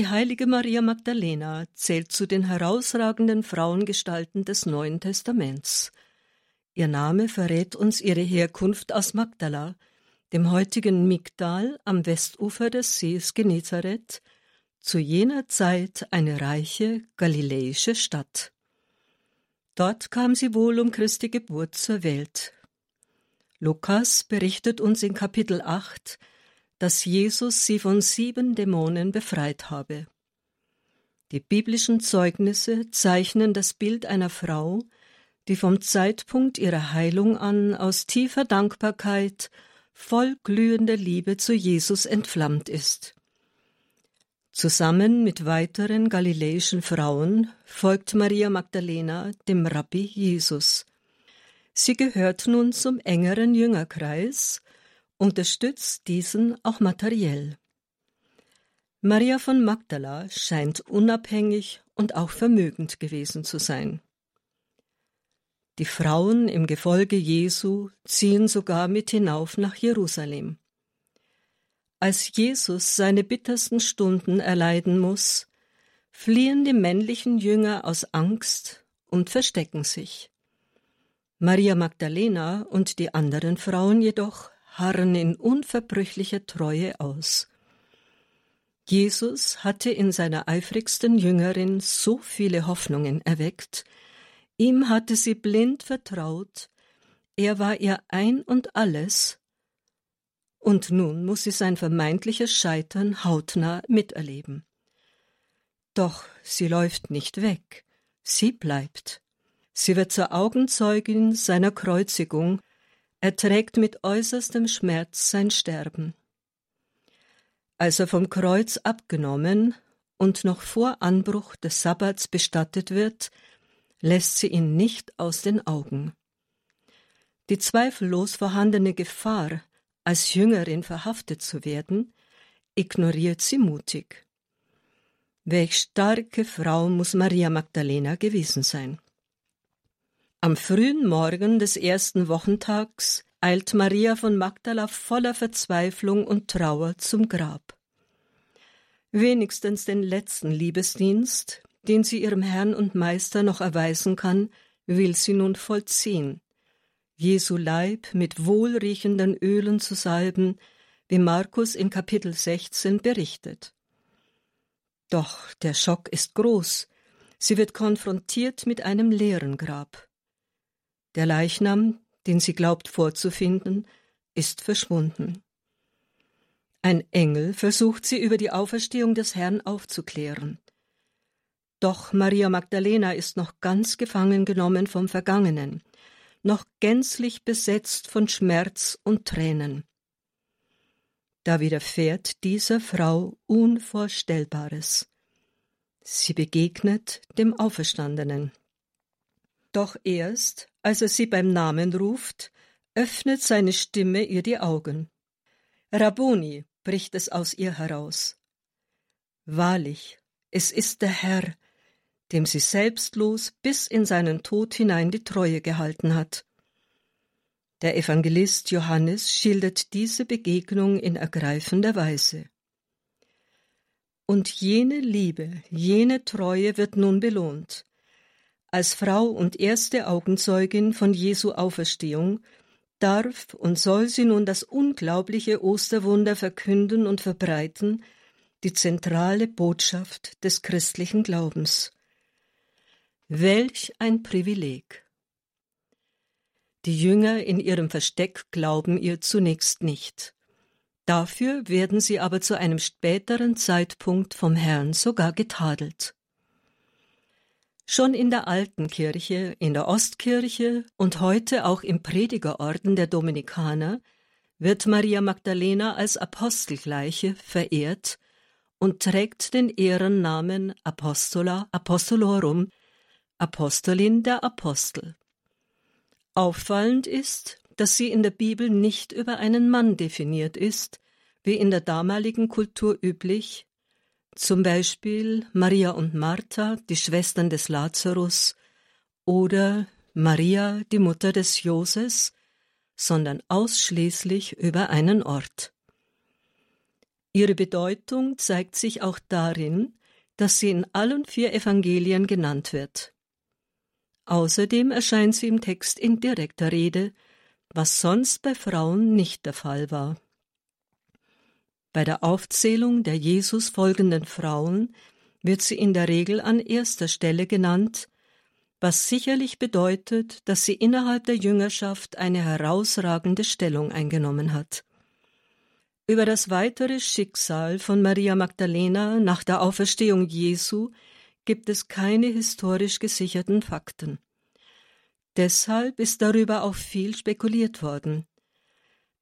Die heilige Maria Magdalena zählt zu den herausragenden Frauengestalten des Neuen Testaments. Ihr Name verrät uns ihre Herkunft aus Magdala, dem heutigen Migdal am Westufer des Sees Genezareth, zu jener Zeit eine reiche galiläische Stadt. Dort kam sie wohl um Christi Geburt zur Welt. Lukas berichtet uns in Kapitel 8, dass Jesus sie von sieben Dämonen befreit habe. Die biblischen Zeugnisse zeichnen das Bild einer Frau, die vom Zeitpunkt ihrer Heilung an aus tiefer Dankbarkeit, voll glühender Liebe zu Jesus entflammt ist. Zusammen mit weiteren galiläischen Frauen folgt Maria Magdalena dem Rabbi Jesus. Sie gehört nun zum engeren Jüngerkreis unterstützt diesen auch materiell. Maria von Magdala scheint unabhängig und auch vermögend gewesen zu sein. Die Frauen im Gefolge Jesu ziehen sogar mit hinauf nach Jerusalem. Als Jesus seine bittersten Stunden erleiden muss, fliehen die männlichen Jünger aus Angst und verstecken sich. Maria Magdalena und die anderen Frauen jedoch harren in unverbrüchlicher Treue aus. Jesus hatte in seiner eifrigsten Jüngerin so viele Hoffnungen erweckt, ihm hatte sie blind vertraut, er war ihr ein und alles, und nun muss sie sein vermeintliches Scheitern hautnah miterleben. Doch sie läuft nicht weg, sie bleibt. Sie wird zur Augenzeugin seiner Kreuzigung er trägt mit äußerstem Schmerz sein Sterben. Als er vom Kreuz abgenommen und noch vor Anbruch des Sabbats bestattet wird, lässt sie ihn nicht aus den Augen. Die zweifellos vorhandene Gefahr, als Jüngerin verhaftet zu werden, ignoriert sie mutig. Welch starke Frau muss Maria Magdalena gewesen sein. Am frühen Morgen des ersten Wochentags eilt Maria von Magdala voller Verzweiflung und Trauer zum Grab. Wenigstens den letzten Liebesdienst, den sie ihrem Herrn und Meister noch erweisen kann, will sie nun vollziehen. Jesu Leib mit wohlriechenden Ölen zu salben, wie Markus in Kapitel 16 berichtet. Doch der Schock ist groß. Sie wird konfrontiert mit einem leeren Grab. Der Leichnam, den sie glaubt vorzufinden, ist verschwunden. Ein Engel versucht sie über die Auferstehung des Herrn aufzuklären. Doch Maria Magdalena ist noch ganz gefangen genommen vom Vergangenen, noch gänzlich besetzt von Schmerz und Tränen. Da widerfährt dieser Frau Unvorstellbares. Sie begegnet dem Auferstandenen. Doch erst, als er sie beim Namen ruft, öffnet seine Stimme ihr die Augen. Rabboni, bricht es aus ihr heraus. Wahrlich, es ist der Herr, dem sie selbstlos bis in seinen Tod hinein die Treue gehalten hat. Der Evangelist Johannes schildert diese Begegnung in ergreifender Weise. Und jene Liebe, jene Treue wird nun belohnt. Als Frau und erste Augenzeugin von Jesu Auferstehung darf und soll sie nun das unglaubliche Osterwunder verkünden und verbreiten, die zentrale Botschaft des christlichen Glaubens. Welch ein Privileg! Die Jünger in ihrem Versteck glauben ihr zunächst nicht. Dafür werden sie aber zu einem späteren Zeitpunkt vom Herrn sogar getadelt. Schon in der alten Kirche, in der Ostkirche und heute auch im Predigerorden der Dominikaner wird Maria Magdalena als Apostelgleiche verehrt und trägt den Ehrennamen Apostola Apostolorum, Apostolin der Apostel. Auffallend ist, dass sie in der Bibel nicht über einen Mann definiert ist, wie in der damaligen Kultur üblich, zum Beispiel Maria und Martha, die Schwestern des Lazarus, oder Maria, die Mutter des Joses, sondern ausschließlich über einen Ort. Ihre Bedeutung zeigt sich auch darin, dass sie in allen vier Evangelien genannt wird. Außerdem erscheint sie im Text in direkter Rede, was sonst bei Frauen nicht der Fall war. Bei der Aufzählung der Jesus folgenden Frauen wird sie in der Regel an erster Stelle genannt, was sicherlich bedeutet, dass sie innerhalb der Jüngerschaft eine herausragende Stellung eingenommen hat. Über das weitere Schicksal von Maria Magdalena nach der Auferstehung Jesu gibt es keine historisch gesicherten Fakten. Deshalb ist darüber auch viel spekuliert worden.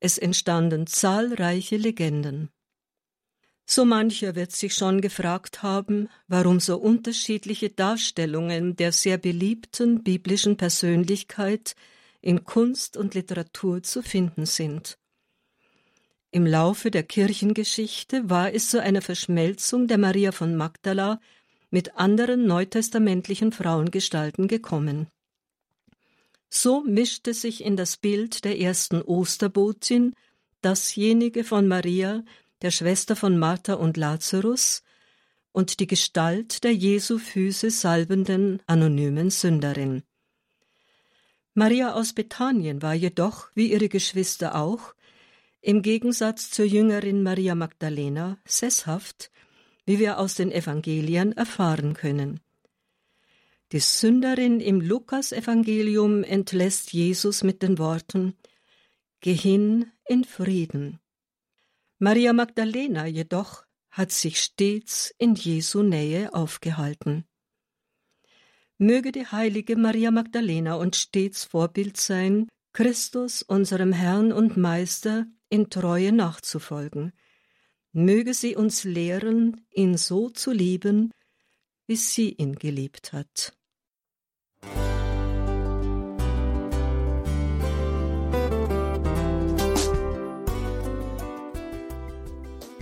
Es entstanden zahlreiche Legenden. So mancher wird sich schon gefragt haben, warum so unterschiedliche Darstellungen der sehr beliebten biblischen Persönlichkeit in Kunst und Literatur zu finden sind. Im Laufe der Kirchengeschichte war es zu einer Verschmelzung der Maria von Magdala mit anderen neutestamentlichen Frauengestalten gekommen. So mischte sich in das Bild der ersten Osterbotin dasjenige von Maria, der Schwester von Martha und Lazarus, und die Gestalt der Jesu Füße salbenden anonymen Sünderin. Maria aus Bethanien war jedoch, wie ihre Geschwister auch, im Gegensatz zur Jüngerin Maria Magdalena sesshaft, wie wir aus den Evangelien erfahren können. Die Sünderin im Lukasevangelium entlässt Jesus mit den Worten Geh hin in Frieden. Maria Magdalena jedoch hat sich stets in Jesu Nähe aufgehalten. Möge die heilige Maria Magdalena uns stets Vorbild sein, Christus, unserem Herrn und Meister, in Treue nachzufolgen. Möge sie uns lehren, ihn so zu lieben, wie sie ihn geliebt hat.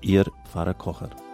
Ihr Pfarrer Kocher.